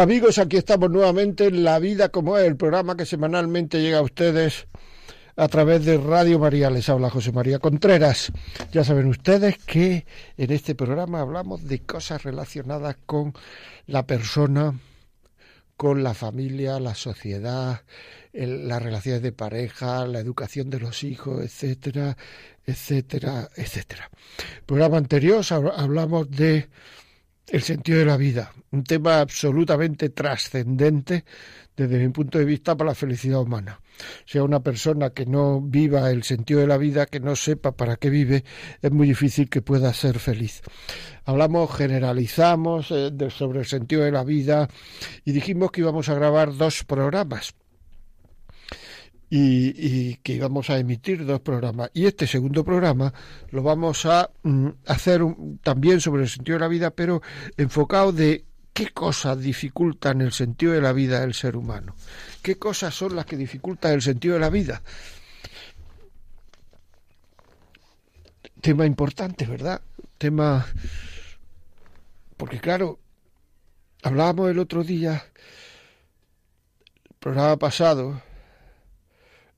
Amigos, aquí estamos nuevamente en La Vida como es, el programa que semanalmente llega a ustedes a través de Radio María. Les habla José María Contreras. Ya saben ustedes que en este programa hablamos de cosas relacionadas con la persona, con la familia, la sociedad, las relaciones de pareja, la educación de los hijos, etcétera, etcétera, etcétera. El programa anterior hablamos de el sentido de la vida, un tema absolutamente trascendente desde mi punto de vista para la felicidad humana. O sea, una persona que no viva el sentido de la vida, que no sepa para qué vive, es muy difícil que pueda ser feliz. Hablamos, generalizamos eh, sobre el sentido de la vida y dijimos que íbamos a grabar dos programas y, que íbamos a emitir dos programas. Y este segundo programa lo vamos a mm, hacer también sobre el sentido de la vida, pero enfocado de qué cosas dificultan el sentido de la vida del ser humano. ¿Qué cosas son las que dificultan el sentido de la vida? Tema importante, ¿verdad? Tema... Porque claro, hablábamos el otro día, el programa pasado,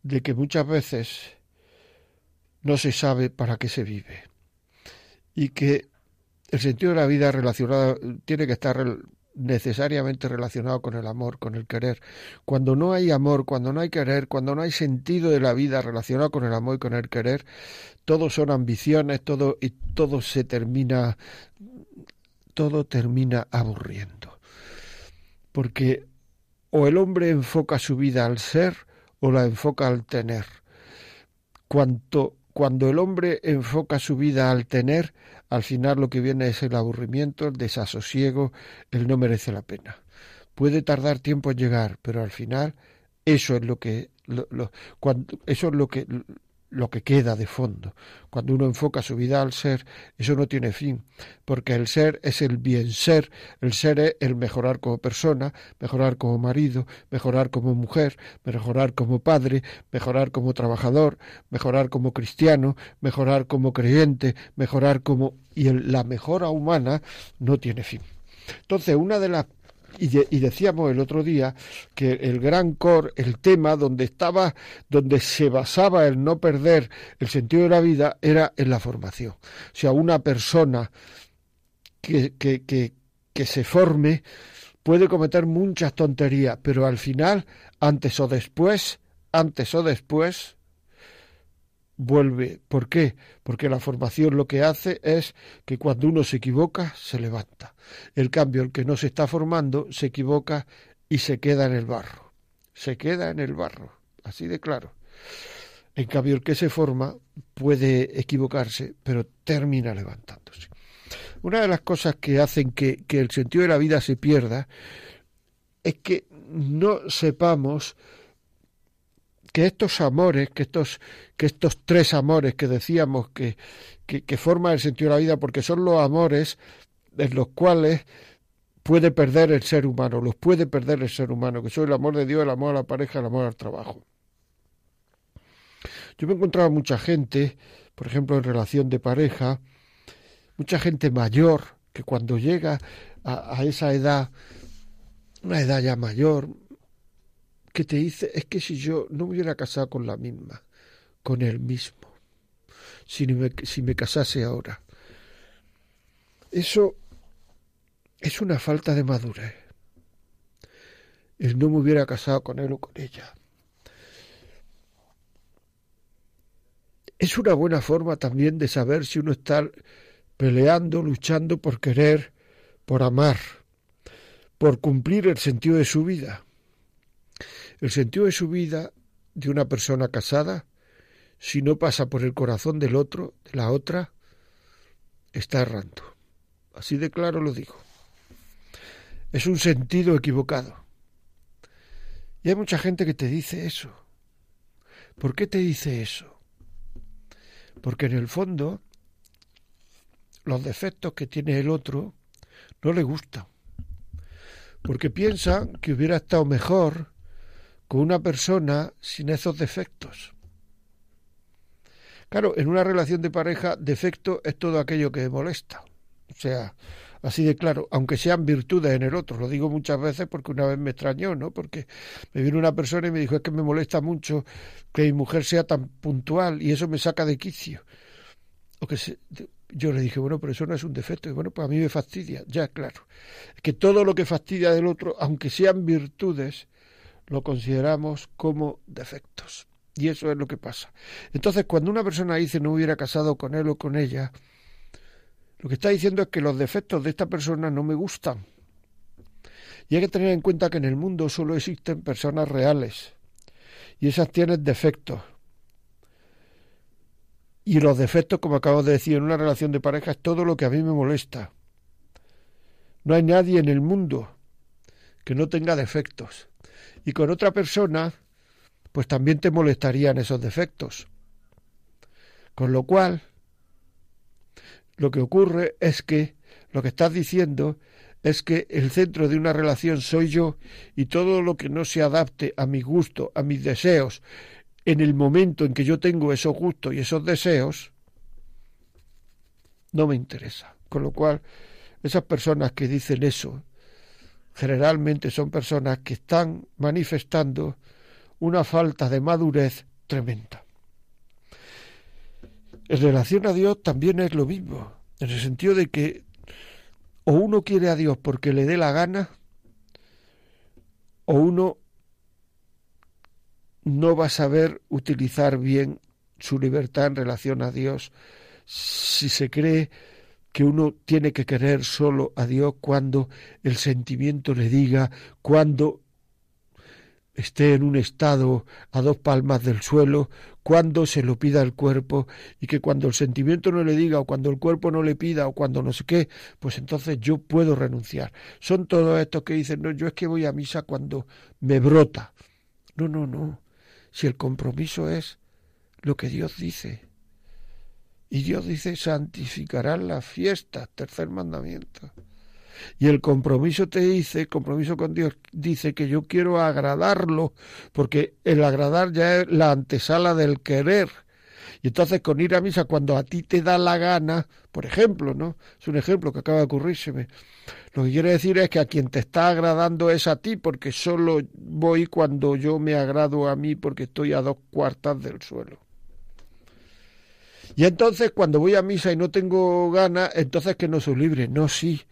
de que muchas veces no se sabe para qué se vive y que el sentido de la vida relacionado tiene que estar necesariamente relacionado con el amor, con el querer. Cuando no hay amor, cuando no hay querer, cuando no hay sentido de la vida relacionado con el amor y con el querer, todo son ambiciones, todo y todo se termina todo termina aburriendo. Porque o el hombre enfoca su vida al ser o la enfoca al tener. Cuanto, cuando el hombre enfoca su vida al tener, al final lo que viene es el aburrimiento, el desasosiego, el no merece la pena. Puede tardar tiempo en llegar, pero al final eso es lo que cuando, eso es lo que lo que queda de fondo. Cuando uno enfoca su vida al ser, eso no tiene fin, porque el ser es el bien ser, el ser es el mejorar como persona, mejorar como marido, mejorar como mujer, mejorar como padre, mejorar como trabajador, mejorar como cristiano, mejorar como creyente, mejorar como... y la mejora humana no tiene fin. Entonces, una de las y, decíamos el otro día que el gran core, el tema donde estaba, donde se basaba el no perder el sentido de la vida, era en la formación. O sea, una persona que, que, que, que se forme puede cometer muchas tonterías, pero al final, antes o después, antes o después, vuelve. ¿Por qué? Porque la formación lo que hace es que cuando uno se equivoca, se levanta. El cambio, el que no se está formando, se equivoca y se queda en el barro. Se queda en el barro. Así de claro. En cambio, el que se forma puede equivocarse, pero termina levantándose. Una de las cosas que hacen que, que el sentido de la vida se pierda es que no sepamos que estos amores, que estos, que estos tres amores que decíamos que, que, forman el sentido de la vida, porque son los amores en los cuales puede perder el ser humano, los puede perder el ser humano, que son el amor de Dios, el amor a la pareja, el amor al trabajo. Yo me he encontrado mucha gente, por ejemplo, en relación de pareja, mucha gente mayor, que cuando llega a esa edad, una edad ya mayor, que te dice es que si yo no me hubiera casado con la misma, con él mismo, si me, si me casase ahora. Eso es una falta de madurez. El no me hubiera casado con él o con ella. Es una buena forma también de saber si uno está peleando, luchando por querer, por amar. por cumplir el sentido de su vida. El sentido de su vida de una persona casada, si no pasa por el corazón del otro, de la otra, está errando. Así de claro lo digo. Es un sentido equivocado. Y hay mucha gente que te dice eso. ¿Por qué te dice eso? Porque en el fondo los defectos que tiene el otro no le gustan. Porque piensa que hubiera estado mejor con una persona sin esos defectos. Claro, en una relación de pareja, defecto es todo aquello que molesta. O sea, así de claro, aunque sean virtudes en el otro. Lo digo muchas veces porque una vez me extrañó, ¿no? Porque me vino una persona y me dijo, es que me molesta mucho que mi mujer sea tan puntual y eso me saca de quicio. O que yo le dije, bueno, pero eso no es un defecto. Y bueno, pues a mí me fastidia, ya, claro. Es que todo lo que fastidia del otro, aunque sean virtudes, lo consideramos como defectos. Y eso es lo que pasa. Entonces, cuando una persona dice no hubiera casado con él o con ella, lo que está diciendo es que los defectos de esta persona no me gustan. Y hay que tener en cuenta que en el mundo solo existen personas reales. Y esas tienen defectos. Y los defectos, como acabo de decir, en una relación de pareja es todo lo que a mí me molesta. No hay nadie en el mundo que no tenga defectos. Y con otra persona, pues también te molestarían esos defectos. Con lo cual, lo que ocurre es que lo que estás diciendo es que el centro de una relación soy yo y todo lo que no se adapte a mi gusto, a mis deseos, en el momento en que yo tengo esos gustos y esos deseos, no me interesa. Con lo cual, esas personas que dicen eso, generalmente son personas que están manifestando una falta de madurez tremenda. En relación a Dios también es lo mismo, en el sentido de que o uno quiere a Dios porque le dé la gana, o uno no va a saber utilizar bien su libertad en relación a Dios si se cree que uno tiene que querer solo a Dios cuando el sentimiento le diga, cuando esté en un estado a dos palmas del suelo, cuando se lo pida el cuerpo, y que cuando el sentimiento no le diga, o cuando el cuerpo no le pida, o cuando no sé qué, pues entonces yo puedo renunciar. Son todos estos que dicen, no, yo es que voy a misa cuando me brota. No, no, no. Si el compromiso es lo que Dios dice. Y Dios dice, santificarán las fiestas, tercer mandamiento. Y el compromiso te dice, compromiso con Dios, dice que yo quiero agradarlo, porque el agradar ya es la antesala del querer. Y entonces con ir a misa cuando a ti te da la gana, por ejemplo, ¿no? Es un ejemplo que acaba de ocurrírseme. Lo que quiere decir es que a quien te está agradando es a ti, porque solo voy cuando yo me agrado a mí, porque estoy a dos cuartas del suelo. Y entonces cuando voy a misa y no tengo ganas, entonces que no soy libre. No, sí.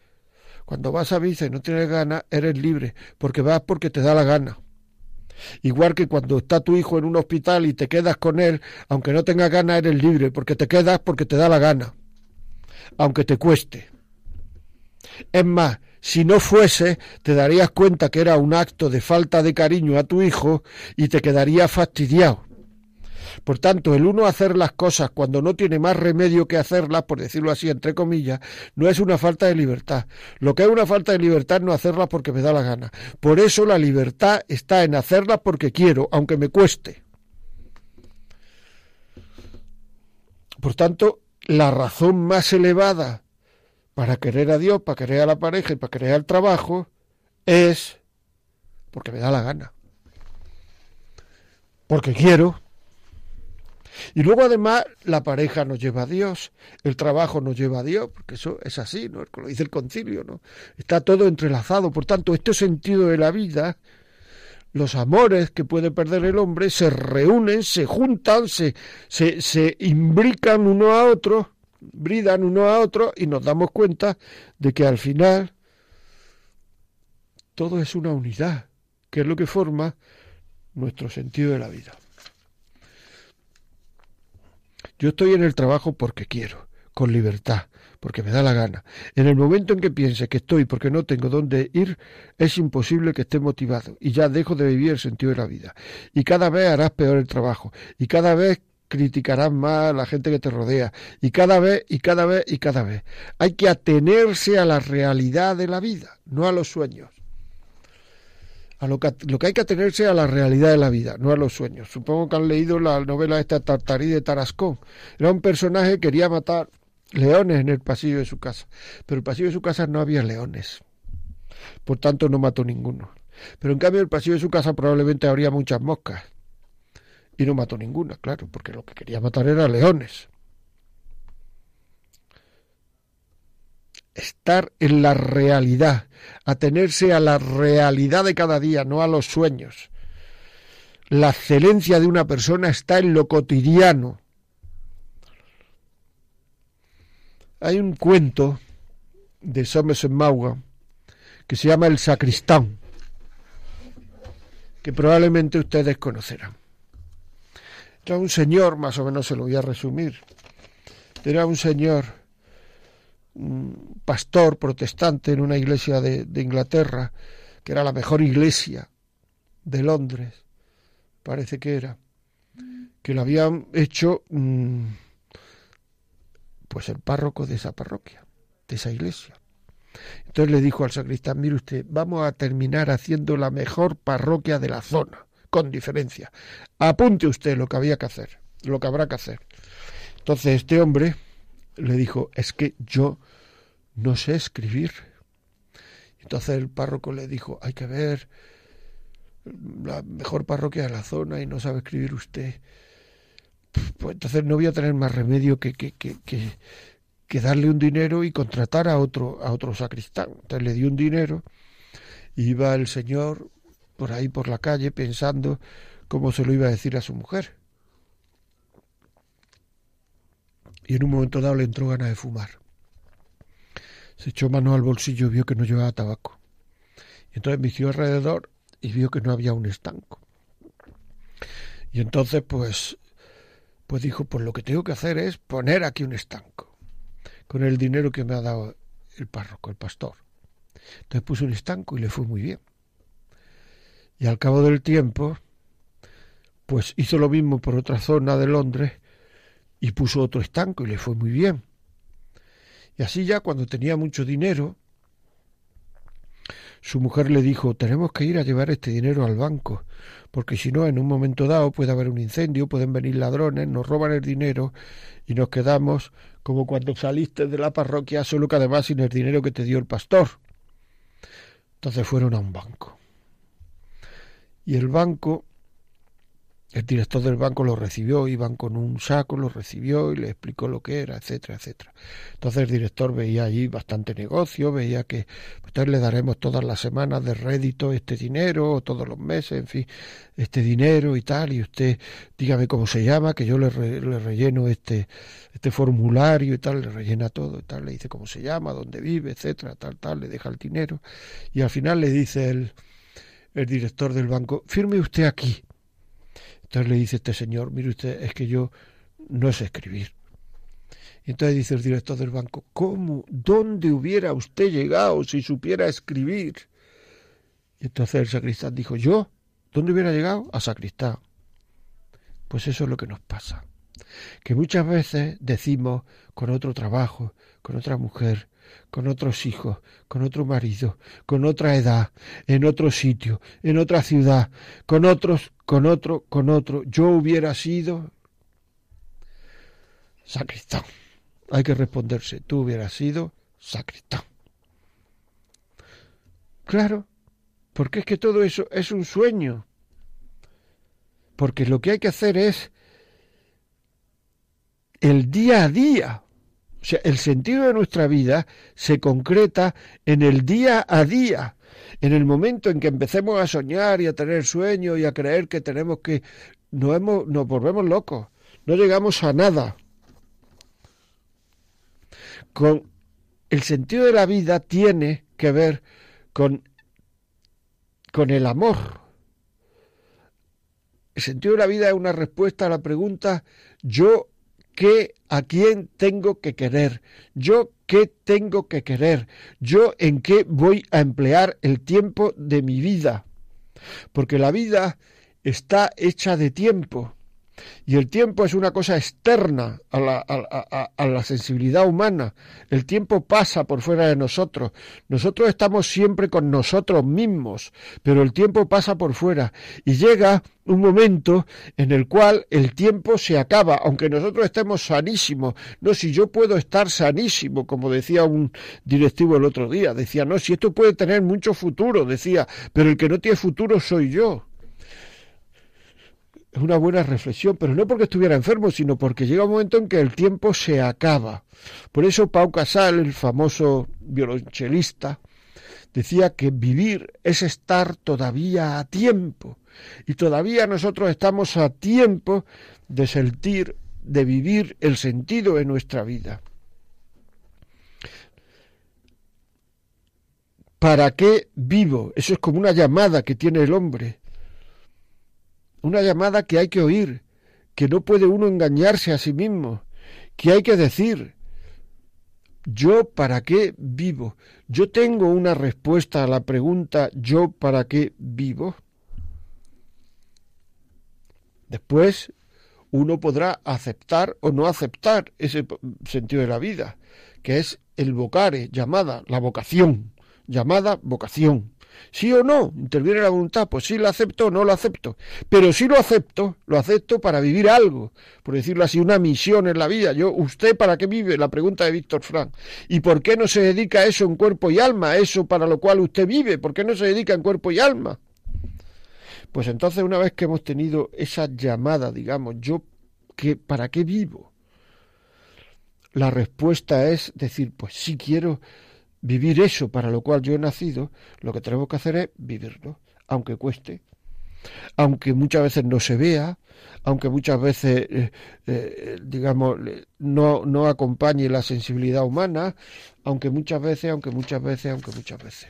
Cuando vas a misa y no tienes ganas, eres libre, porque vas porque te da la gana. Igual que cuando está tu hijo en un hospital y te quedas con él, aunque no tengas ganas, eres libre, porque te quedas porque te da la gana, aunque te cueste. Es más, si no fuese, te darías cuenta que era un acto de falta de cariño a tu hijo y te quedarías fastidiado. Por tanto, el uno hacer las cosas cuando no tiene más remedio que hacerlas, por decirlo así, entre comillas, no es una falta de libertad. Lo que es una falta de libertad es no hacerlas porque me da la gana. Por eso la libertad está en hacerlas porque quiero, aunque me cueste. Por tanto, la razón más elevada para querer a Dios, para querer a la pareja y para querer al trabajo es porque me da la gana. Porque quiero, y luego además la pareja nos lleva a Dios, el trabajo nos lleva a Dios, porque eso es así, ¿no? Lo dice el concilio, ¿no? Está todo entrelazado. Por tanto, este sentido de la vida, los amores que puede perder el hombre, se reúnen, se juntan, se, se, se imbrican uno a otro, bridan uno a otro y nos damos cuenta de que al final todo es una unidad, que es lo que forma nuestro sentido de la vida. Yo estoy en el trabajo porque quiero, con libertad, porque me da la gana. En el momento en que piense que estoy porque no tengo dónde ir, es imposible que esté motivado y ya dejo de vivir el sentido de la vida. Y cada vez harás peor el trabajo y cada vez criticarás más a la gente que te rodea y cada vez y cada vez y cada vez. Hay que atenerse a la realidad de la vida, no a los sueños. A lo que, lo que hay que atenerse a la realidad de la vida, no a los sueños. Supongo que han leído la novela esta Tartarí de Tarascón. Era un personaje que quería matar leones en el pasillo de su casa. Pero el pasillo de su casa no había leones. Por tanto, no mató ninguno. Pero en cambio, en el pasillo de su casa probablemente habría muchas moscas. Y no mató ninguna, claro, porque lo que quería matar era leones. Estar en la realidad, atenerse a la realidad de cada día, no a los sueños. La excelencia de una persona está en lo cotidiano, Hay un cuento de Somerset Maugham que se llama El Sacristán, que probablemente ustedes conocerán. Era un señor, más o menos se lo voy a resumir, era un señor, pastor protestante en una iglesia de, Inglaterra, que era la mejor iglesia de Londres, parece que era, que lo habían hecho... Mm, pues el párroco de esa parroquia, de esa iglesia. Entonces le dijo al sacristán, mire usted, vamos a terminar haciendo la mejor parroquia de la zona, con diferencia. Apunte usted lo que había que hacer, lo que habrá que hacer. Entonces este hombre le dijo, es que yo no sé escribir. Entonces el párroco le dijo, hay que ver la mejor parroquia de la zona y no sabe escribir usted pues entonces no voy a tener más remedio que, que, que, que, darle un dinero y contratar a otro, a otro sacristán. Entonces le dio un dinero, y iba el señor por ahí por la calle pensando cómo se lo iba a decir a su mujer. Y en un momento dado le entró ganas de fumar. Se echó mano al bolsillo y vio que no llevaba tabaco. Y entonces vigió alrededor y vio que no había un estanco. Y entonces, pues, pues dijo, pues lo que tengo que hacer es poner aquí un estanco, con el dinero que me ha dado el párroco, el pastor. Entonces puso un estanco y le fue muy bien. Y al cabo del tiempo, pues hizo lo mismo por otra zona de Londres y puso otro estanco y le fue muy bien. Y así ya cuando tenía mucho dinero, su mujer le dijo, tenemos que ir a llevar este dinero al banco, porque si no, en un momento dado puede haber un incendio, pueden venir ladrones, nos roban el dinero y nos quedamos como cuando saliste de la parroquia, solo que además sin el dinero que te dio el pastor. Entonces fueron a un banco. Y el banco el director del banco lo recibió, iban con un saco, lo recibió y le explicó lo que era, etcétera, etcétera. Entonces el director veía allí bastante negocio, veía que pues, le daremos todas las semanas de rédito este dinero, todos los meses, en fin, este dinero y tal, y usted dígame cómo se llama, que yo le, le relleno este, este formulario y tal, le rellena todo y tal, le dice cómo se llama, dónde vive, etcétera, tal, tal, le deja el dinero, y al final le dice el, el director del banco, firme usted aquí entonces le dice este señor, mire usted, es que yo no sé escribir. Y entonces dice el director del banco, ¿cómo? ¿Dónde hubiera usted llegado si supiera escribir? Y entonces el sacristán dijo, ¿yo? ¿Dónde hubiera llegado? A sacristán. Pues eso es lo que nos pasa. Que muchas veces decimos con otro trabajo, con otra mujer, con otros hijos, con otro marido, con otra edad, en otro sitio, en otra ciudad, con otros, con otro, con otro. Yo hubiera sido sacristán. Hay que responderse, tú hubieras sido sacristán. Claro, porque es que todo eso es un sueño. Porque lo que hay que hacer es el día a día sea, el sentido de nuestra vida se concreta en el día a día, en el momento en que empecemos a soñar y a tener sueños y a creer que tenemos que... Nos, hemos, nos volvemos locos, no llegamos a nada. Con el sentido de la vida tiene que ver con, con el amor. El sentido de la vida es una respuesta a la pregunta yo qué, a quién tengo que querer, yo qué tengo que querer, yo en qué voy a emplear el tiempo de mi vida. Porque la vida está hecha de tiempo. Y el tiempo es una cosa externa a la, a, la, sensibilidad humana. El tiempo pasa por fuera de nosotros. Nosotros estamos siempre con nosotros mismos, pero el tiempo pasa por fuera. Y llega un momento en el cual el tiempo se acaba, aunque nosotros estemos sanísimos. No, si yo puedo estar sanísimo, como decía un directivo el otro día. Decía, no, si esto puede tener mucho futuro, decía, pero el que no tiene futuro soy yo es una buena reflexión, pero no porque estuviera enfermo, sino porque llega un momento en que el tiempo se acaba. Por eso Pau Casal, el famoso violonchelista, decía que vivir es estar todavía a tiempo. Y todavía nosotros estamos a tiempo de sentir, de vivir el sentido de nuestra vida. ¿Para qué vivo? Eso es como una llamada que tiene el hombre una llamada que hay que oír, que no puede uno engañarse a sí mismo, que hay que decir, ¿yo para qué vivo? ¿Yo tengo una respuesta a la pregunta ¿yo para qué vivo? Después uno podrá aceptar o no aceptar ese sentido de la vida, que es el vocare, llamada, la vocación, llamada vocación. ¿Sí o no? Interviene la voluntad. Pues sí lo acepto o no lo acepto. Pero si lo acepto, lo acepto para vivir algo. Por decirlo así, una misión en la vida. Yo, ¿usted para qué vive? La pregunta de Víctor Frank. ¿Y por qué no se dedica a eso en cuerpo y alma? Eso para lo cual usted vive. ¿Por qué no se dedica en cuerpo y alma? Pues entonces, una vez que hemos tenido esa llamada, digamos, yo, ¿qué, ¿para qué vivo? La respuesta es decir, pues sí quiero vivir eso para lo cual yo he nacido, lo que tenemos que hacer es vivirlo, aunque cueste, aunque muchas veces no se vea, aunque muchas veces, eh, eh, digamos, no, no acompañe la sensibilidad humana, aunque muchas veces, aunque muchas veces, aunque muchas veces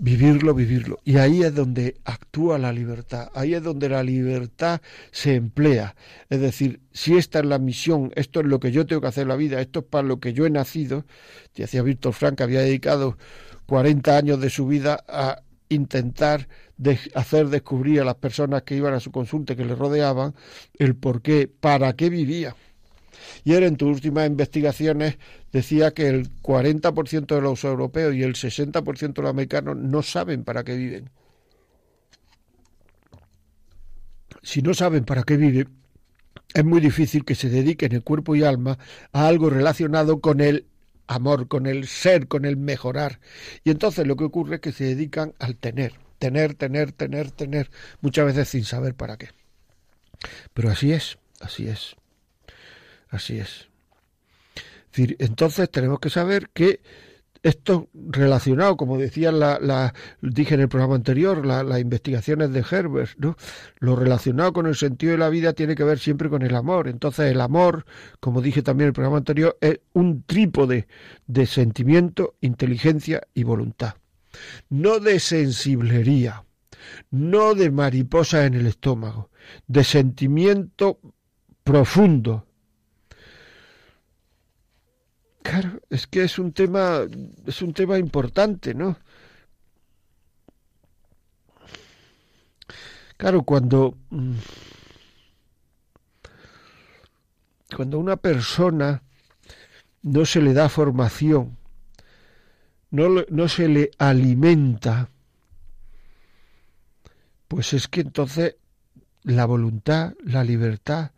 vivirlo, vivirlo. Y ahí es donde actúa la libertad, ahí es donde la libertad se emplea. Es decir, si esta es la misión, esto es lo que yo tengo que hacer en la vida, esto es para lo que yo he nacido, decía Víctor Frank, había dedicado 40 años de su vida a intentar hacer descubrir a las personas que iban a su consulta, que le rodeaban, el por qué, para qué vivía. Y él en tus últimas investigaciones decía que el 40% de los europeos y el 60% de los americanos no saben para qué viven. Si no saben para qué viven, es muy difícil que se dediquen el cuerpo y alma a algo relacionado con el amor, con el ser, con el mejorar. Y entonces lo que ocurre es que se dedican al tener, tener, tener, tener, tener, muchas veces sin saber para qué. Pero así es, así es. Así es. entonces tenemos que saber que esto relacionado, como decía la, dije en el programa anterior, las investigaciones de Herbert, ¿no? lo relacionado con el sentido de la vida tiene que ver siempre con el amor. Entonces el amor, como dije también en el programa anterior, es un trípode de sentimiento, inteligencia y voluntad. No de sensiblería, no de mariposa en el estómago, de sentimiento profundo, Claro, es que es un tema, es un tema importante, ¿no? Claro, cuando mm, cuando una persona no se le da formación, no, no se le alimenta, pues es que entonces la voluntad, la libertad,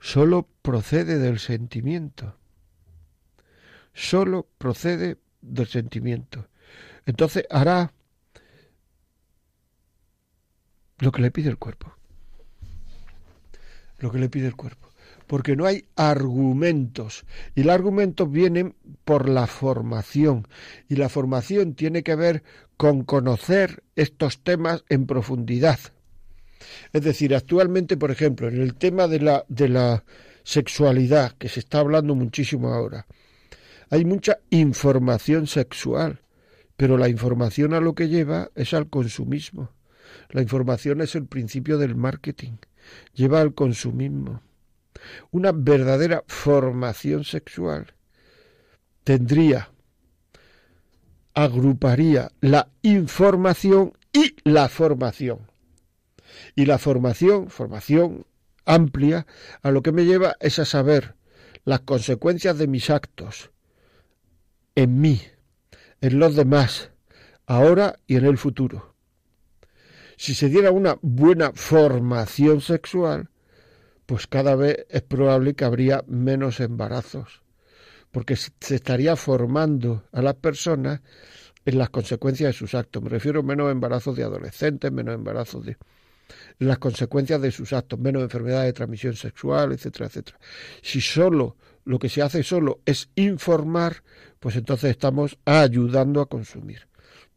solo procede del sentimiento solo procede del sentimiento. Entonces hará lo que le pide el cuerpo. Lo que le pide el cuerpo. Porque no hay argumentos. Y los argumentos vienen por la formación. Y la formación tiene que ver con conocer estos temas en profundidad. Es decir, actualmente, por ejemplo, en el tema de la, de la sexualidad, que se está hablando muchísimo ahora, hay mucha información sexual, pero la información a lo que lleva es al consumismo. La información es el principio del marketing, lleva al consumismo. una verdadera formación sexual tendría, agruparía la información y la formación. Y la formación, formación amplia, a lo que me lleva es a saber las consecuencias de mis actos en mí, en los demás, ahora y en el futuro. Si se diera una buena formación sexual, pues cada vez es probable que habría menos embarazos, porque se estaría formando a las personas en las consecuencias de sus actos. Me refiero a menos embarazos de adolescentes, menos embarazos de las consecuencias de sus actos, menos enfermedades de transmisión sexual, etcétera, etcétera. Si solo lo que se hace solo es informar, pues entonces estamos ayudando a consumir.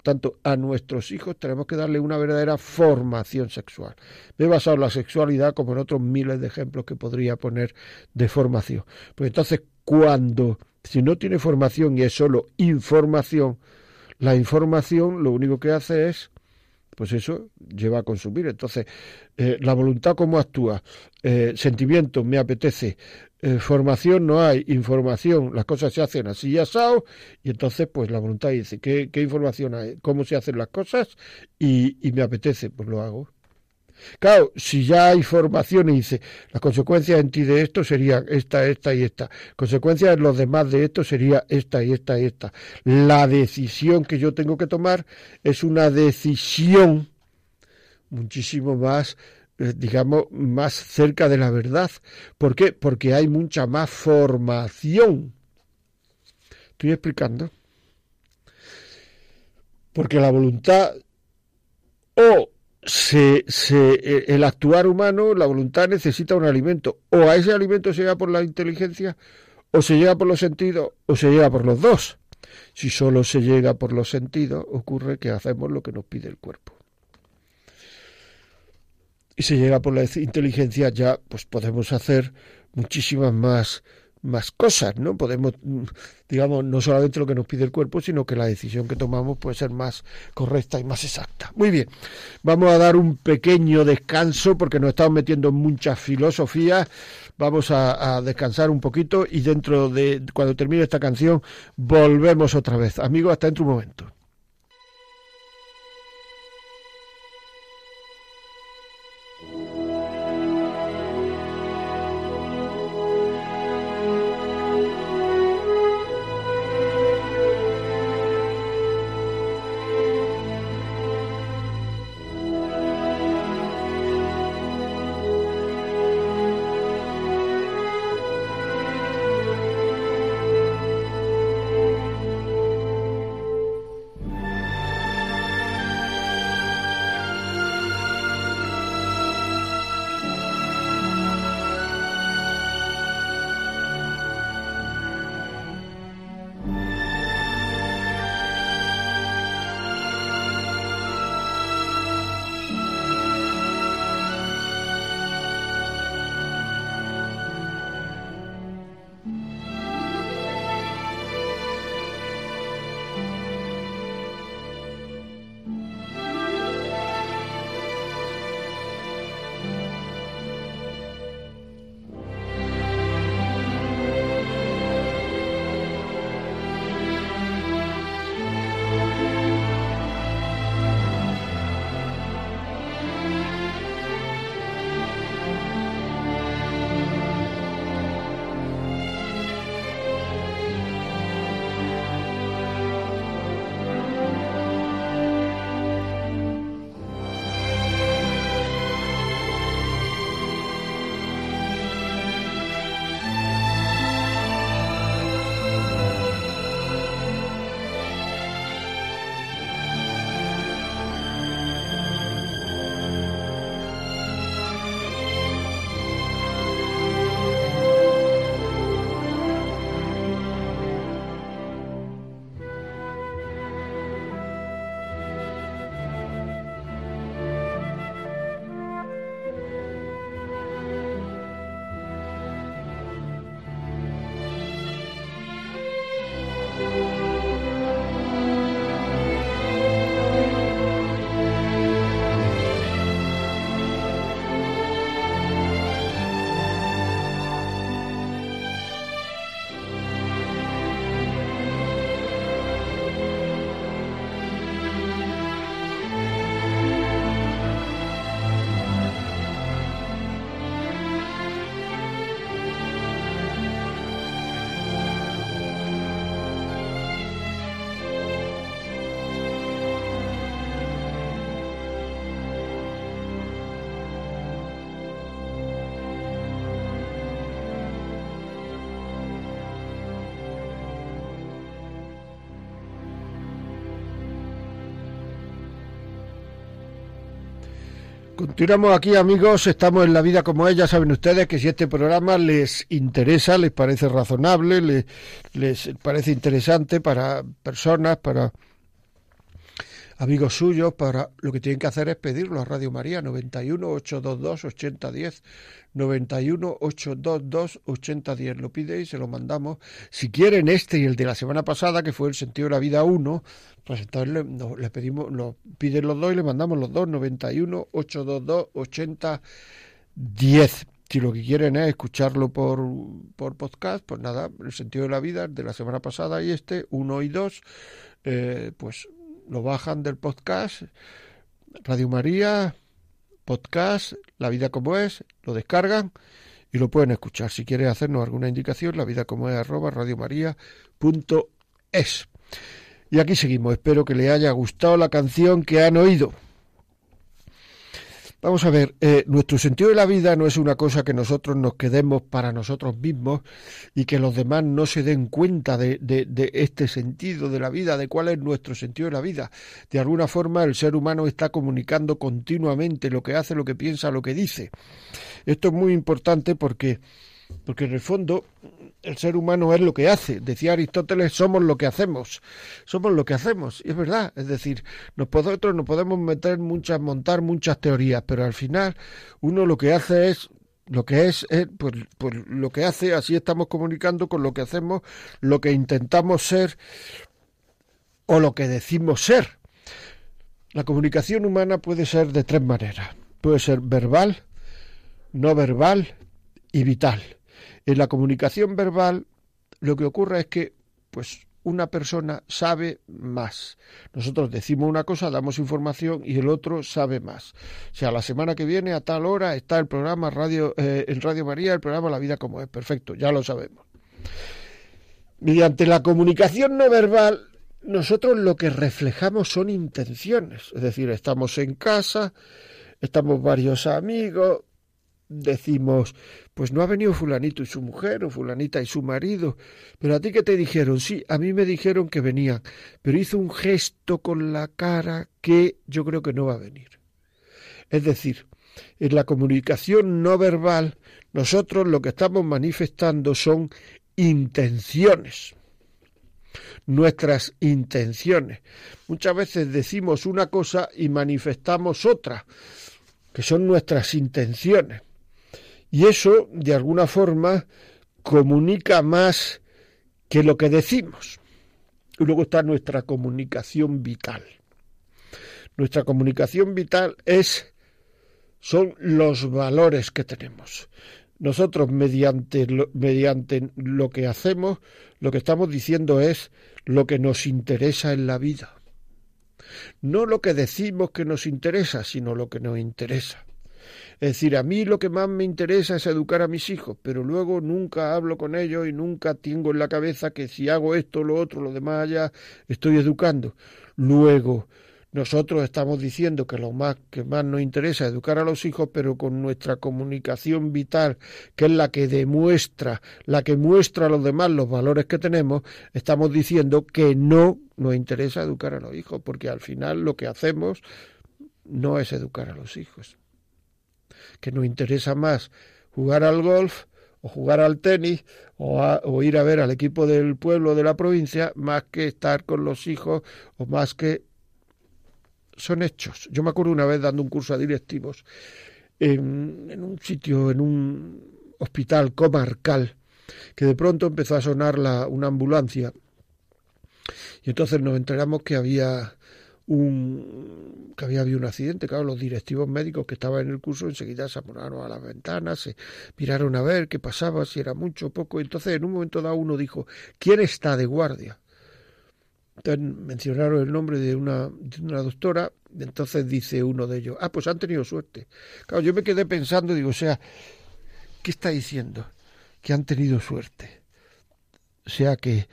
Tanto a nuestros hijos tenemos que darle una verdadera formación sexual. Me he basado en la sexualidad como en otros miles de ejemplos que podría poner de formación. Pues entonces cuando, si no tiene formación y es solo información, la información lo único que hace es pues eso lleva a consumir. Entonces, eh, la voluntad cómo actúa, eh, sentimiento, me apetece, eh, formación no hay, información, las cosas se hacen así y asado, y entonces pues la voluntad dice, ¿qué, qué información hay? ¿Cómo se hacen las cosas? Y, y me apetece, pues lo hago. Claro, si ya hay formación y dice, las consecuencias en ti de esto serían esta, esta y esta. Consecuencias en los demás de esto sería esta y esta y esta. La decisión que yo tengo que tomar es una decisión muchísimo más, eh, digamos, más cerca de la verdad. ¿Por qué? Porque hay mucha más formación. ¿Estoy explicando? Porque la voluntad o se, se, eh, el actuar humano, la voluntad necesita un alimento. O a ese alimento se llega por la inteligencia, o se llega por los sentidos, o se llega por los dos. Si solo se llega por los sentidos, ocurre que hacemos lo que nos pide el cuerpo. Y se llega por la inteligencia, ya pues podemos hacer muchísimas más más cosas, ¿no? Podemos, digamos, no solamente lo que nos pide el cuerpo, sino que la decisión que tomamos puede ser más correcta y más exacta. Muy bien, vamos a dar un pequeño descanso porque nos estamos metiendo en muchas filosofías. Vamos a, a descansar un poquito y dentro de, cuando termine esta canción, volvemos otra vez. Amigos, hasta dentro un momento. Continuamos aquí amigos, estamos en la vida como ella, saben ustedes que si este programa les interesa, les parece razonable, les, les parece interesante para personas, para amigos suyos, para lo que tienen que hacer es pedirlo a Radio María 91 822 8010 91 822 8010 lo pide y se lo mandamos. Si quieren este y el de la semana pasada que fue el sentido de la vida 1, pues entonces le, le pedimos, lo piden los dos y le mandamos los dos 91 822 8010 si lo que quieren es escucharlo por, por podcast, pues nada, el sentido de la vida de la semana pasada y este, uno y dos, eh, pues lo bajan del podcast, Radio María, podcast, La vida como es, lo descargan y lo pueden escuchar. Si quieren hacernos alguna indicación, la vida como es arroba radiomaria.es. Y aquí seguimos. Espero que les haya gustado la canción que han oído. Vamos a ver, eh, nuestro sentido de la vida no es una cosa que nosotros nos quedemos para nosotros mismos y que los demás no se den cuenta de, de, de, este sentido de la vida, de cuál es nuestro sentido de la vida. De alguna forma el ser humano está comunicando continuamente lo que hace, lo que piensa, lo que dice. Esto es muy importante porque, porque en el fondo el ser humano es lo que hace. Decía Aristóteles, somos lo que hacemos. Somos lo que hacemos. Y es verdad. Es decir, nosotros nos podemos meter muchas, montar muchas teorías, pero al final uno lo que hace es lo que es, es pues, pues lo que hace, así estamos comunicando con lo que hacemos, lo que intentamos ser o lo que decimos ser. La comunicación humana puede ser de tres maneras. Puede ser verbal, no verbal y vital. En la comunicación verbal lo que ocurre es que pues una persona sabe más. Nosotros decimos una cosa, damos información y el otro sabe más. O sea, la semana que viene a tal hora está el programa Radio eh, en Radio María, el programa La vida como es. Perfecto, ya lo sabemos. Mediante la comunicación no verbal, nosotros lo que reflejamos son intenciones. Es decir, estamos en casa, estamos varios amigos, decimos, pues no ha venido fulanito y su mujer o fulanita y su marido, pero a ti que te dijeron, sí, a mí me dijeron que venían, pero hizo un gesto con la cara que yo creo que no va a venir. Es decir, en la comunicación no verbal, nosotros lo que estamos manifestando son intenciones nuestras intenciones. Muchas veces decimos una cosa y manifestamos otra, que son nuestras intenciones. Y eso, de alguna forma, comunica más que lo que decimos. Y luego está nuestra comunicación vital. Nuestra comunicación vital es son los valores que tenemos. Nosotros mediante lo, mediante lo que hacemos, lo que estamos diciendo es lo que nos interesa en la vida. No lo que decimos que nos interesa, sino lo que nos interesa. Es decir, a mí lo que más me interesa es educar a mis hijos, pero luego nunca hablo con ellos y nunca tengo en la cabeza que si hago esto, lo otro, lo demás ya estoy educando. Luego, nosotros estamos diciendo que lo más que más nos interesa es educar a los hijos, pero con nuestra comunicación vital, que es la que demuestra, la que muestra a los demás los valores que tenemos, estamos diciendo que no nos interesa educar a los hijos, porque al final lo que hacemos no es educar a los hijos que nos interesa más jugar al golf o jugar al tenis o, ir a ver al equipo del pueblo de la provincia más que estar con los hijos o más que son hechos. Yo me acuerdo una vez dando un curso a directivos en, en un sitio, en un hospital comarcal, que de pronto empezó a sonar la, una ambulancia y entonces nos enteramos que había un, que había habido un accidente. Claro, los directivos médicos que estaban en el curso enseguida se aponaron a las ventanas, se miraron a ver qué pasaba, si era mucho o poco. Entonces, en un momento dado, uno dijo: ¿Quién está de guardia? Entonces mencionaron el nombre de una, de una doctora. Entonces dice uno de ellos: Ah, pues han tenido suerte. Claro, yo me quedé pensando, digo, o sea, ¿qué está diciendo? Que han tenido suerte. O sea que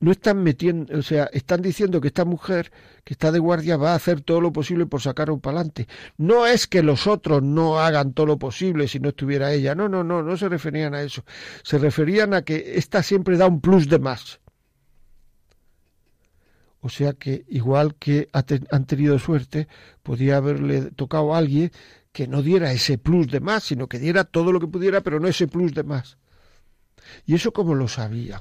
no están metiendo, o sea, están diciendo que esta mujer que está de guardia va a hacer todo lo posible por sacarlo para adelante. No es que los otros no hagan todo lo posible si no estuviera ella. No, no, no, no se referían a eso. Se referían a que esta siempre da un plus de más. O sea que igual que han tenido suerte, podía haberle tocado a alguien que no diera ese plus de más, sino que diera todo lo que pudiera, pero no ese plus de más. ¿Y eso cómo lo sabían?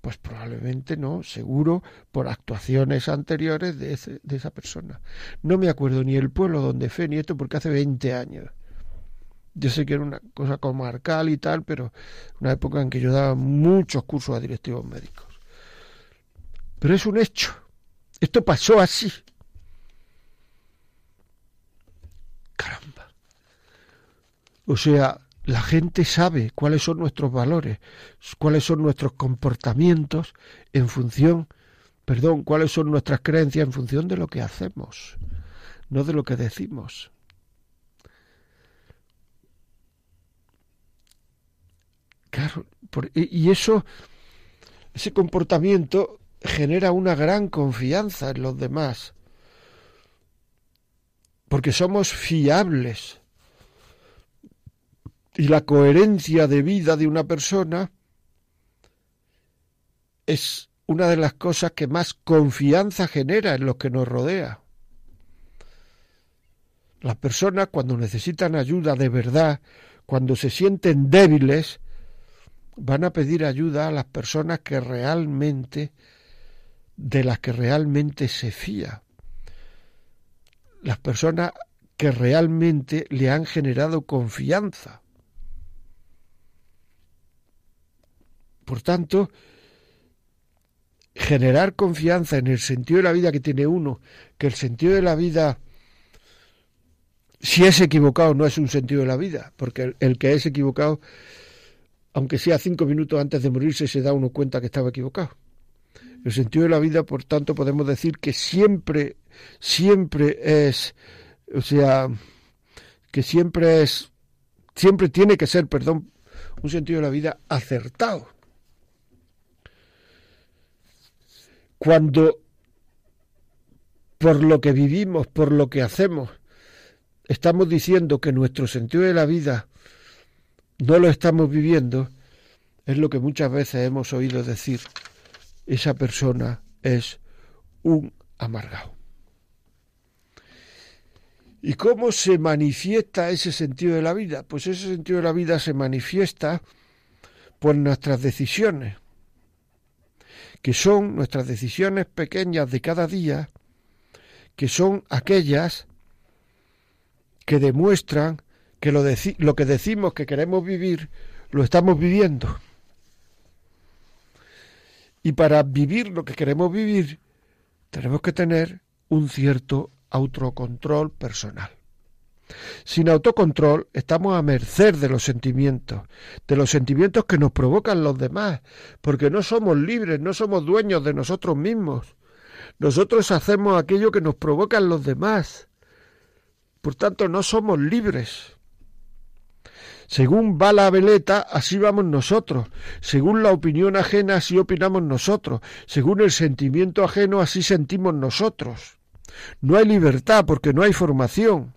Pues probablemente no, seguro por actuaciones anteriores de, de esa persona. No me acuerdo ni el pueblo donde fue ni esto porque hace 20 años. Yo sé que era una cosa comarcal y tal, pero una época en que yo daba muchos cursos a directivos médicos. Pero es un hecho. Esto pasó así. Caramba. O sea, la gente sabe cuáles son nuestros valores, cuáles son nuestros comportamientos en función, perdón, cuáles son nuestras creencias en función de lo que hacemos, no de lo que decimos. Y eso, ese comportamiento genera una gran confianza en los demás, porque somos fiables y la coherencia de vida de una persona es una de las cosas que más confianza genera en los que nos rodea. Las personas cuando necesitan ayuda de verdad, cuando se sienten débiles, van a pedir ayuda a las personas que realmente de las que realmente se fía. Las personas que realmente le han generado confianza. Por tanto, generar confianza en el sentido de la vida que tiene uno, que el sentido de la vida, si es equivocado, no es un sentido de la vida, porque el, que es equivocado, aunque sea cinco minutos antes de morirse, se da uno cuenta que estaba equivocado. El sentido de la vida, por tanto, podemos decir que siempre, siempre es, o sea, que siempre es, siempre tiene que ser, perdón, un sentido de la vida acertado. Cuando por lo que vivimos, por lo que hacemos, estamos diciendo que nuestro sentido de la vida no lo estamos viviendo, es lo que muchas veces hemos oído decir, esa persona es un amargado. ¿Y cómo se manifiesta ese sentido de la vida? Pues ese sentido de la vida se manifiesta por nuestras decisiones que son nuestras decisiones pequeñas de cada día, que son aquellas que demuestran que lo, lo que decimos que queremos vivir, lo estamos viviendo. Y para vivir lo que queremos vivir, tenemos que tener un cierto autocontrol personal. Sin autocontrol estamos a merced de los sentimientos, de los sentimientos que nos provocan los demás, porque no somos libres, no somos dueños de nosotros mismos. Nosotros hacemos aquello que nos provocan los demás. Por tanto, no somos libres. Según va la veleta, así vamos nosotros. Según la opinión ajena, así opinamos nosotros. Según el sentimiento ajeno, así sentimos nosotros. No hay libertad porque no hay formación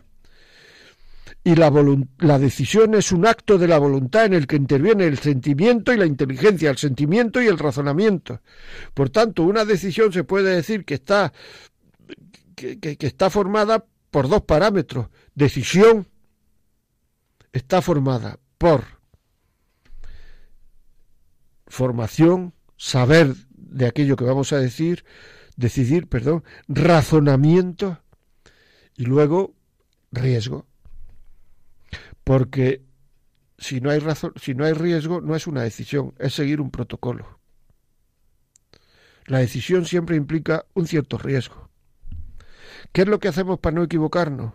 y la, la, decisión es un acto de la voluntad en el que interviene el sentimiento y la inteligencia, el sentimiento y el razonamiento. Por tanto, una decisión se puede decir que está, que, que está formada por dos parámetros. Decisión está formada por formación, saber de aquello que vamos a decir, decidir, perdón, razonamiento y luego riesgo porque si no hay razón, si no hay riesgo, no es una decisión, es seguir un protocolo. La decisión siempre implica un cierto riesgo. ¿Qué es lo que hacemos para no equivocarnos?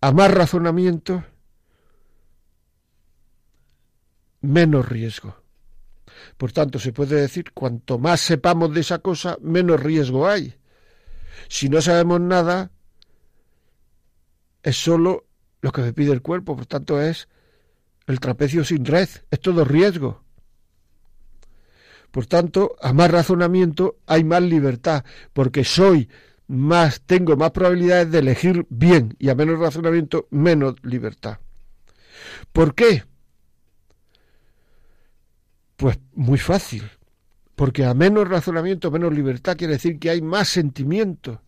A más razonamiento, menos riesgo. Por tanto, se puede decir, cuanto más sepamos de esa cosa, menos riesgo hay. Si no sabemos nada, es solo lo que me pide el cuerpo, por tanto es el trapecio sin red, es todo riesgo. Por tanto, a más razonamiento hay más libertad, porque soy más, tengo más probabilidades de elegir bien y a menos razonamiento, menos libertad. ¿Por qué? Pues muy fácil, Porque a menos razonamiento, menos libertad quiere decir que hay más sentimientos.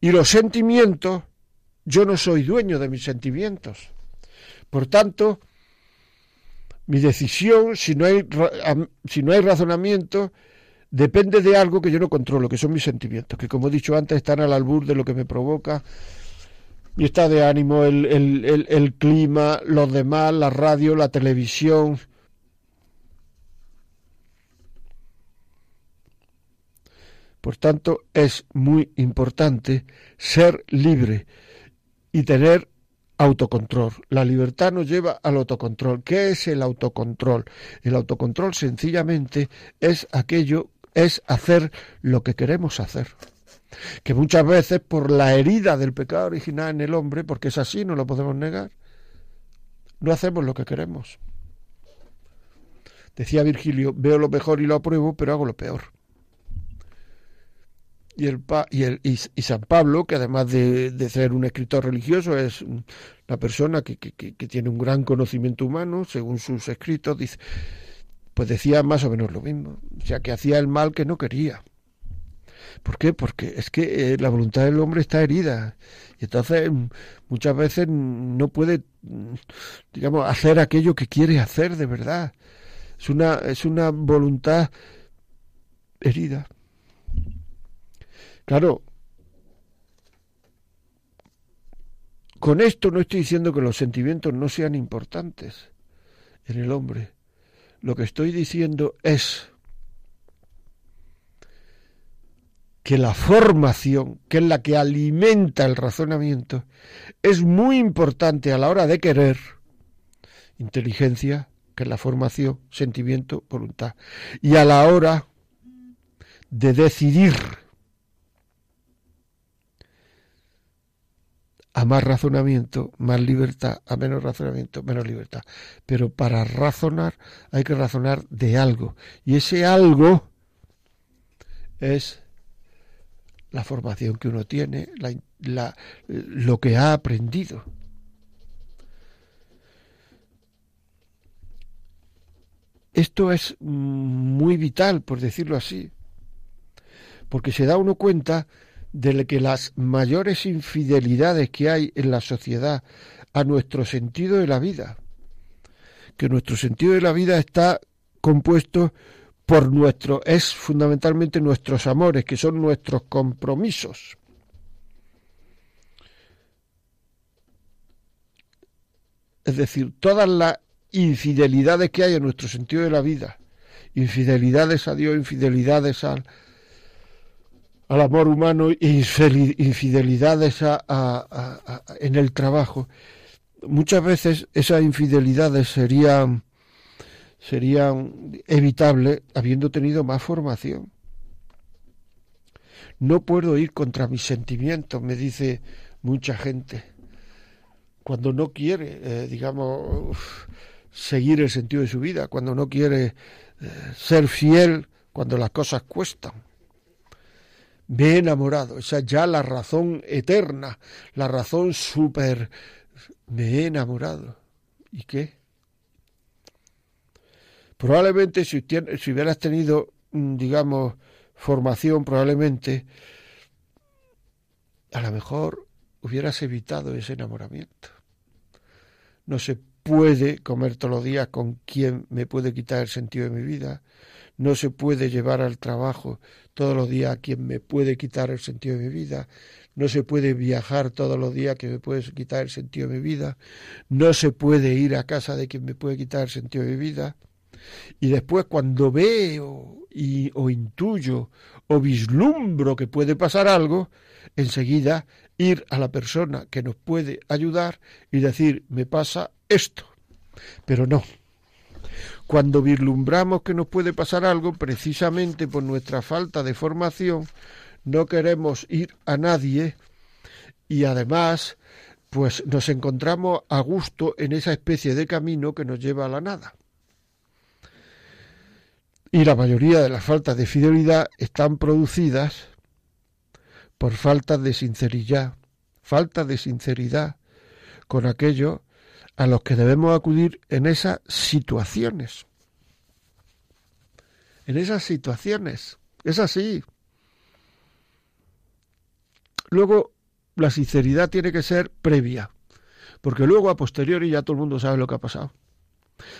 Y los sentimientos, yo no soy dueño de mis sentimientos. Por tanto, mi decisión, si no hay, si no hay razonamiento, depende de algo que yo no controlo, que son mis sentimientos, que como he dicho antes están al albur de lo que me provoca mi estado de ánimo, el, el, el clima, los demás, la radio, la televisión. Por tanto, es muy importante ser libre y tener autocontrol. La libertad nos lleva al autocontrol. ¿Qué es el autocontrol? El autocontrol sencillamente es aquello, es hacer lo que queremos hacer. Que muchas veces por la herida del pecado original en el hombre, porque es así, no lo podemos negar, no hacemos lo que queremos. Decía Virgilio, veo lo mejor y lo apruebo, pero hago lo peor y, el, y, el, y, San Pablo, que además de, ser un escritor religioso, es una persona que, que, tiene un gran conocimiento humano, según sus escritos, dice, pues decía más o menos lo mismo, o sea, que hacía el mal que no quería. ¿Por qué? Porque es que eh, la voluntad del hombre está herida y entonces muchas veces no puede, digamos, hacer aquello que quiere hacer de verdad. Es una, es una voluntad herida. Claro, con esto no estoy diciendo que los sentimientos no sean importantes en el hombre. Lo que estoy diciendo es que la formación, que es la que alimenta el razonamiento, es muy importante a la hora de querer inteligencia, que es la formación, sentimiento, voluntad, y a la hora de decidir a más razonamiento, más libertad, a menos razonamiento, menos libertad. Pero para razonar hay que razonar de algo. Y ese algo es la formación que uno tiene, la, lo que ha aprendido. Esto es muy vital, por decirlo así, porque se da uno cuenta de que las mayores infidelidades que hay en la sociedad a nuestro sentido de la vida, que nuestro sentido de la vida está compuesto por nuestro, es fundamentalmente nuestros amores, que son nuestros compromisos. Es decir, todas las infidelidades que hay en nuestro sentido de la vida, infidelidades a Dios, infidelidades al, al amor humano e infidelidades en el trabajo. Muchas veces esas infidelidades serían, serían evitables habiendo tenido más formación. No puedo ir contra mis sentimientos, me dice mucha gente, cuando no quiere, eh, digamos, seguir el sentido de su vida, cuando no quiere eh, ser fiel cuando las cosas cuestan me he enamorado, esa es ya la razón eterna, la razón super, me he enamorado. ¿Y qué? Probablemente si, si hubieras tenido, mm, digamos, formación, probablemente, a lo mejor hubieras evitado ese enamoramiento. No se puede comer todos los días con quien me puede quitar el sentido de mi vida. No se puede llevar al trabajo todos los días a quien me puede quitar el sentido de mi vida. No se puede viajar todos los días que me puede quitar el sentido de mi vida. No se puede ir a casa de quien me puede quitar el sentido de mi vida. Y después cuando veo y, o intuyo o vislumbro que puede pasar algo, enseguida ir a la persona que nos puede ayudar y decir, me pasa esto. Pero no, cuando vislumbramos que nos puede pasar algo, precisamente por nuestra falta de formación, no queremos ir a nadie y además pues nos encontramos a gusto en esa especie de camino que nos lleva a la nada. Y la mayoría de las faltas de fidelidad están producidas por faltas de sinceridad, falta de sinceridad con aquello a los que debemos acudir en esas situaciones. en esas situaciones. Es así. Luego, la sinceridad tiene que ser previa, porque luego a posteriori ya todo el mundo sabe lo que ha pasado.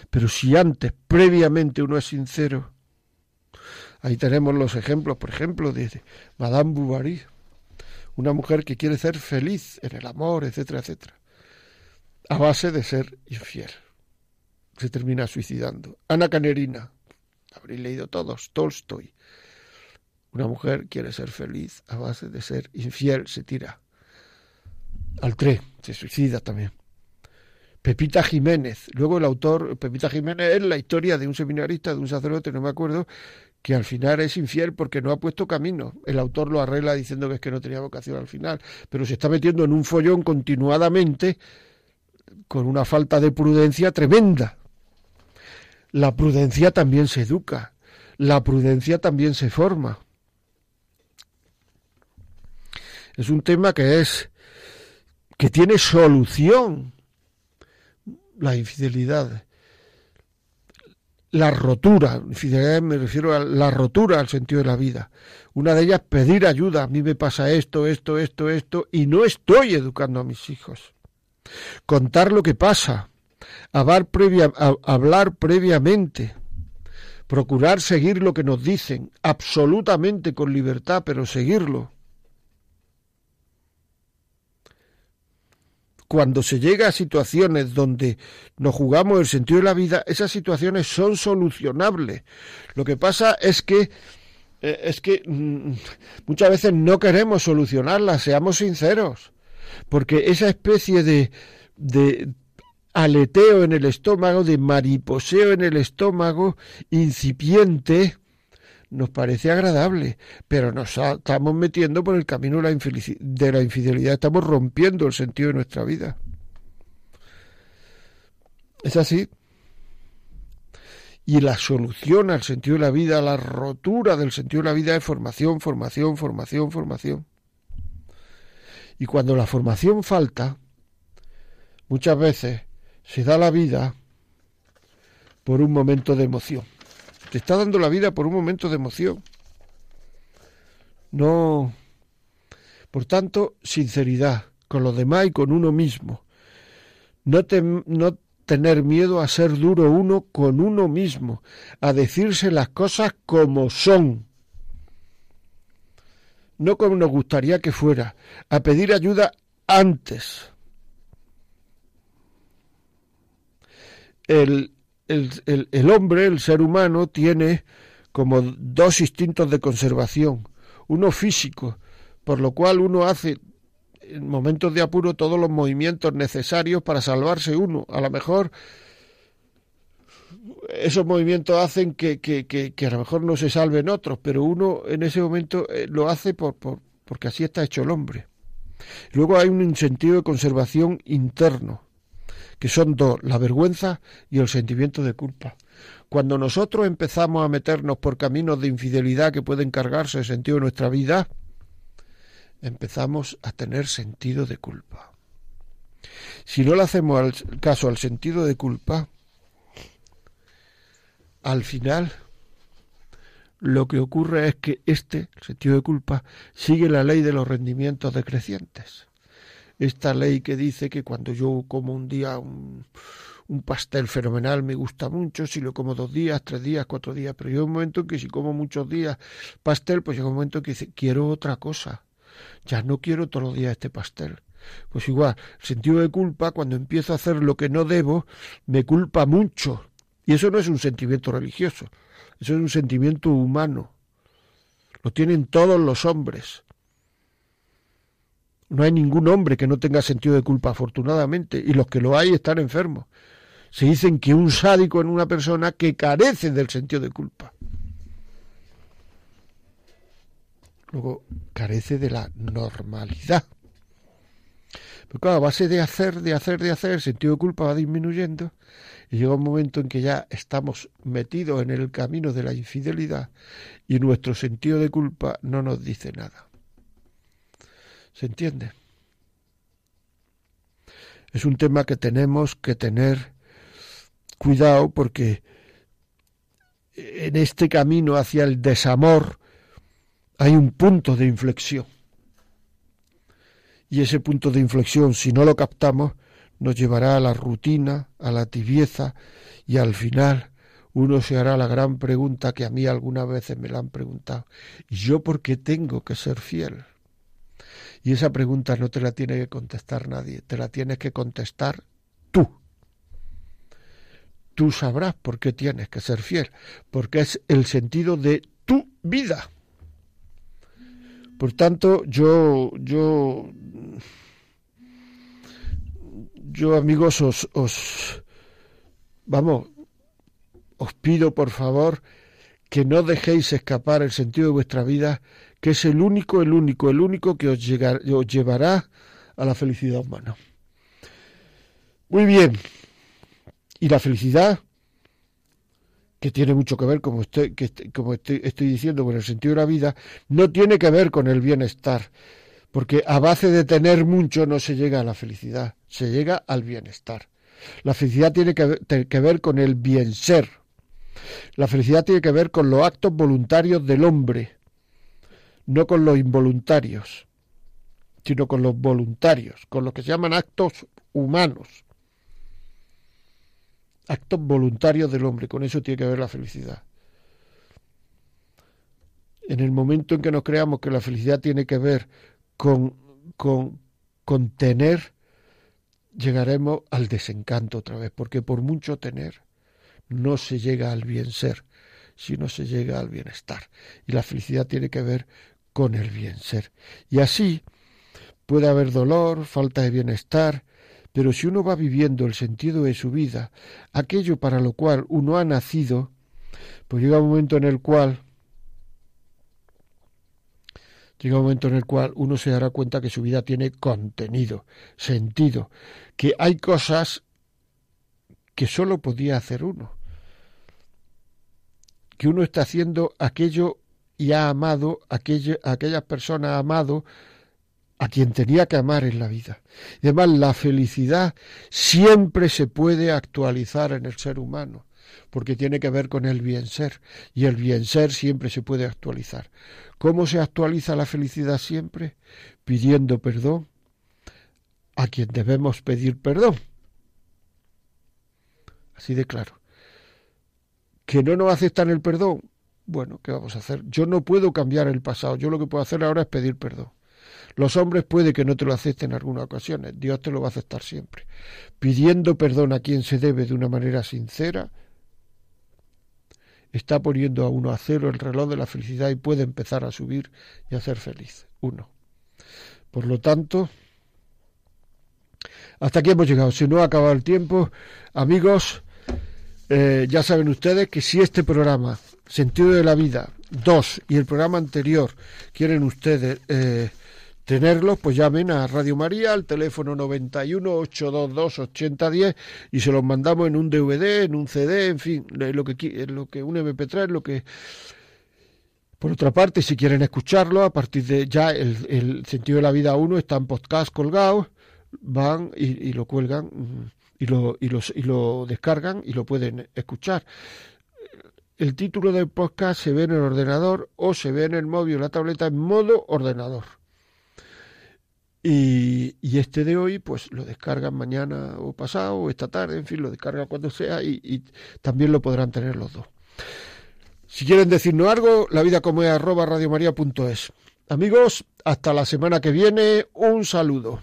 Pero si antes, previamente, uno es sincero, ahí tenemos los ejemplos, por ejemplo, de Madame Bovary, una mujer que quiere ser feliz en el amor, etcétera, etcétera, a base de ser infiel. Se termina suicidando. Ana Canerina, habréis leído todos, Tolstoy. Una mujer quiere ser feliz a base de ser infiel, se tira al tren, se suicida también. Pepita Jiménez, luego el autor, Pepita Jiménez es la historia de un seminarista, de un sacerdote, no me acuerdo, que al final es infiel porque no ha puesto camino. El autor lo arregla diciendo que es que no tenía vocación al final, pero se está metiendo en un follón continuadamente con una falta de prudencia tremenda. La prudencia también se educa, la prudencia también se forma. Es un tema que es que tiene solución la infidelidad, la rotura, infidelidad me refiero a la rotura al sentido de la vida. Una de ellas pedir ayuda, a mí me pasa esto, esto, esto, esto, y no estoy educando a mis hijos. Contar lo que pasa, hablar, previa, hablar previamente, procurar seguir lo que nos dicen, absolutamente con libertad, pero seguirlo. cuando se llega a situaciones donde nos jugamos el sentido de la vida, esas situaciones son solucionables. Lo que pasa es que eh, es que mm, muchas veces no queremos solucionarlas, seamos sinceros, porque esa especie de, de aleteo en el estómago, de mariposeo en el estómago incipiente, nos parece agradable, pero nos estamos metiendo por el camino de la, de la infidelidad, estamos rompiendo el sentido de nuestra vida. Es así. Y la solución al sentido de la vida, la rotura del sentido de la vida es formación, formación, formación, formación. Y cuando la formación falta, muchas veces se da la vida por un momento de emoción. Te está dando la vida por un momento de emoción. No. Por tanto, sinceridad con los demás y con uno mismo. No, no tener miedo a ser duro uno con uno mismo, a decirse las cosas como son, no como nos gustaría que fuera, a pedir ayuda antes. El el, el, hombre, el ser humano, tiene como dos instintos de conservación. Uno físico, por lo cual uno hace en momentos de apuro todos los movimientos necesarios para salvarse uno. A lo mejor esos movimientos hacen que, que, que, a lo mejor no se salven otros, pero uno en ese momento eh, lo hace por, por, porque así está hecho el hombre. Luego hay un sentido de conservación interno que son dos, la vergüenza y el sentimiento de culpa. Cuando nosotros empezamos a meternos por caminos de infidelidad que pueden cargarse el sentido de nuestra vida, empezamos a tener sentido de culpa. Si no le hacemos caso al sentido de culpa, al final lo que ocurre es que este, el sentido de culpa, sigue la ley de los rendimientos decrecientes esta ley que dice que cuando yo como un día un, pastel fenomenal me gusta mucho, si lo como dos días, tres días, cuatro días, pero llega un momento en que si como muchos días pastel, pues llega un momento en que dice, quiero otra cosa, ya no quiero todos los días este pastel. Pues igual, sentido de culpa, cuando empiezo a hacer lo que no debo, me culpa mucho. Y eso no es un sentimiento religioso, eso es un sentimiento humano. Lo tienen todos los hombres. No hay ningún hombre que no tenga sentido de culpa, afortunadamente, y los que lo hay están enfermos. Se dicen que un sádico en una persona que carece del sentido de culpa. Luego, carece de la normalidad. Pero claro, a base de hacer, de hacer, de hacer, el sentido de culpa va disminuyendo y llega un momento en que ya estamos metidos en el camino de la infidelidad y nuestro sentido de culpa no nos dice nada. ¿Se entiende? Es un tema que tenemos que tener cuidado porque en este camino hacia el desamor hay un punto de inflexión. Y ese punto de inflexión, si no lo captamos, nos llevará a la rutina, a la tibieza y al final uno se hará la gran pregunta que a mí algunas veces me la han preguntado. ¿Y yo por qué tengo que ser fiel? Y esa pregunta no te la tiene que contestar nadie, te la tienes que contestar tú. Tú sabrás por qué tienes que ser fiel, porque es el sentido de tu vida. Por tanto, yo, yo, yo amigos, os, os, vamos, os pido por favor que no dejéis escapar el sentido de vuestra vida, que es el único, el único, el único que os, os llevará a la felicidad humana. Muy bien. Y la felicidad, que tiene mucho que ver, como, estoy, que, como estoy, estoy diciendo, con el sentido de la vida, no tiene que ver con el bienestar, porque a base de tener mucho no se llega a la felicidad, se llega al bienestar. La felicidad tiene que ver, con el bien ser. La felicidad tiene que ver con los actos voluntarios del hombre, no con los involuntarios, sino con los voluntarios, con los que se llaman actos humanos. Actos voluntarios del hombre, con eso tiene que ver la felicidad. En el momento en que nos creamos que la felicidad tiene que ver con, con, con tener, llegaremos al desencanto otra vez, porque por mucho tener, no se llega al bien ser, sino se llega al bienestar. Y la felicidad tiene que ver con el bien ser. Y así puede haber dolor, falta de bienestar, pero si uno va viviendo el sentido de su vida, aquello para lo cual uno ha nacido, pues llega un momento en el cual llega un momento en el cual uno se dará cuenta que su vida tiene contenido, sentido, que hay cosas que sólo podía hacer uno. Que uno está haciendo aquello y ha amado, aquellas personas ha amado a quien tenía que amar en la vida. Y además la felicidad siempre se puede actualizar en el ser humano, porque tiene que ver con el bien ser, y el bien ser siempre se puede actualizar. ¿Cómo se actualiza la felicidad siempre? Pidiendo perdón a quien debemos pedir perdón. Así de claro. ¿Que no nos aceptan el perdón? Bueno, ¿qué vamos a hacer? Yo no puedo cambiar el pasado, yo lo que puedo hacer ahora es pedir perdón. Los hombres puede que no te lo acepten en algunas ocasiones, Dios te lo va a aceptar siempre. Pidiendo perdón a quien se debe de una manera sincera, está poniendo a uno a cero el reloj de la felicidad y puede empezar a subir y a ser feliz. Uno. Por lo tanto, hasta aquí hemos llegado. Si no ha acabado el tiempo, amigos, eh, ya saben ustedes que si este programa, Sentido de la Vida 2 y el programa anterior, quieren ustedes eh, tenerlos, pues llamen a Radio María al teléfono 91 822 8010 y se los mandamos en un DVD, en un CD, en fin, lo que, lo que un MP3, lo que por otra parte, si quieren escucharlo, a partir de ya el, el sentido de la vida 1 está en podcast colgado, van y, lo cuelgan mm, y lo, y, los, y lo descargan y lo pueden escuchar. El título del podcast se ve en el ordenador o se ve en el móvil o la tableta en modo ordenador. Y, este de hoy, pues lo descargan mañana o pasado o esta tarde, en fin, lo descargan cuando sea y, y también lo podrán tener los dos. Si quieren decirnos algo, la vida como es arroba radiomaria.es. Amigos, hasta la semana que viene, un saludo.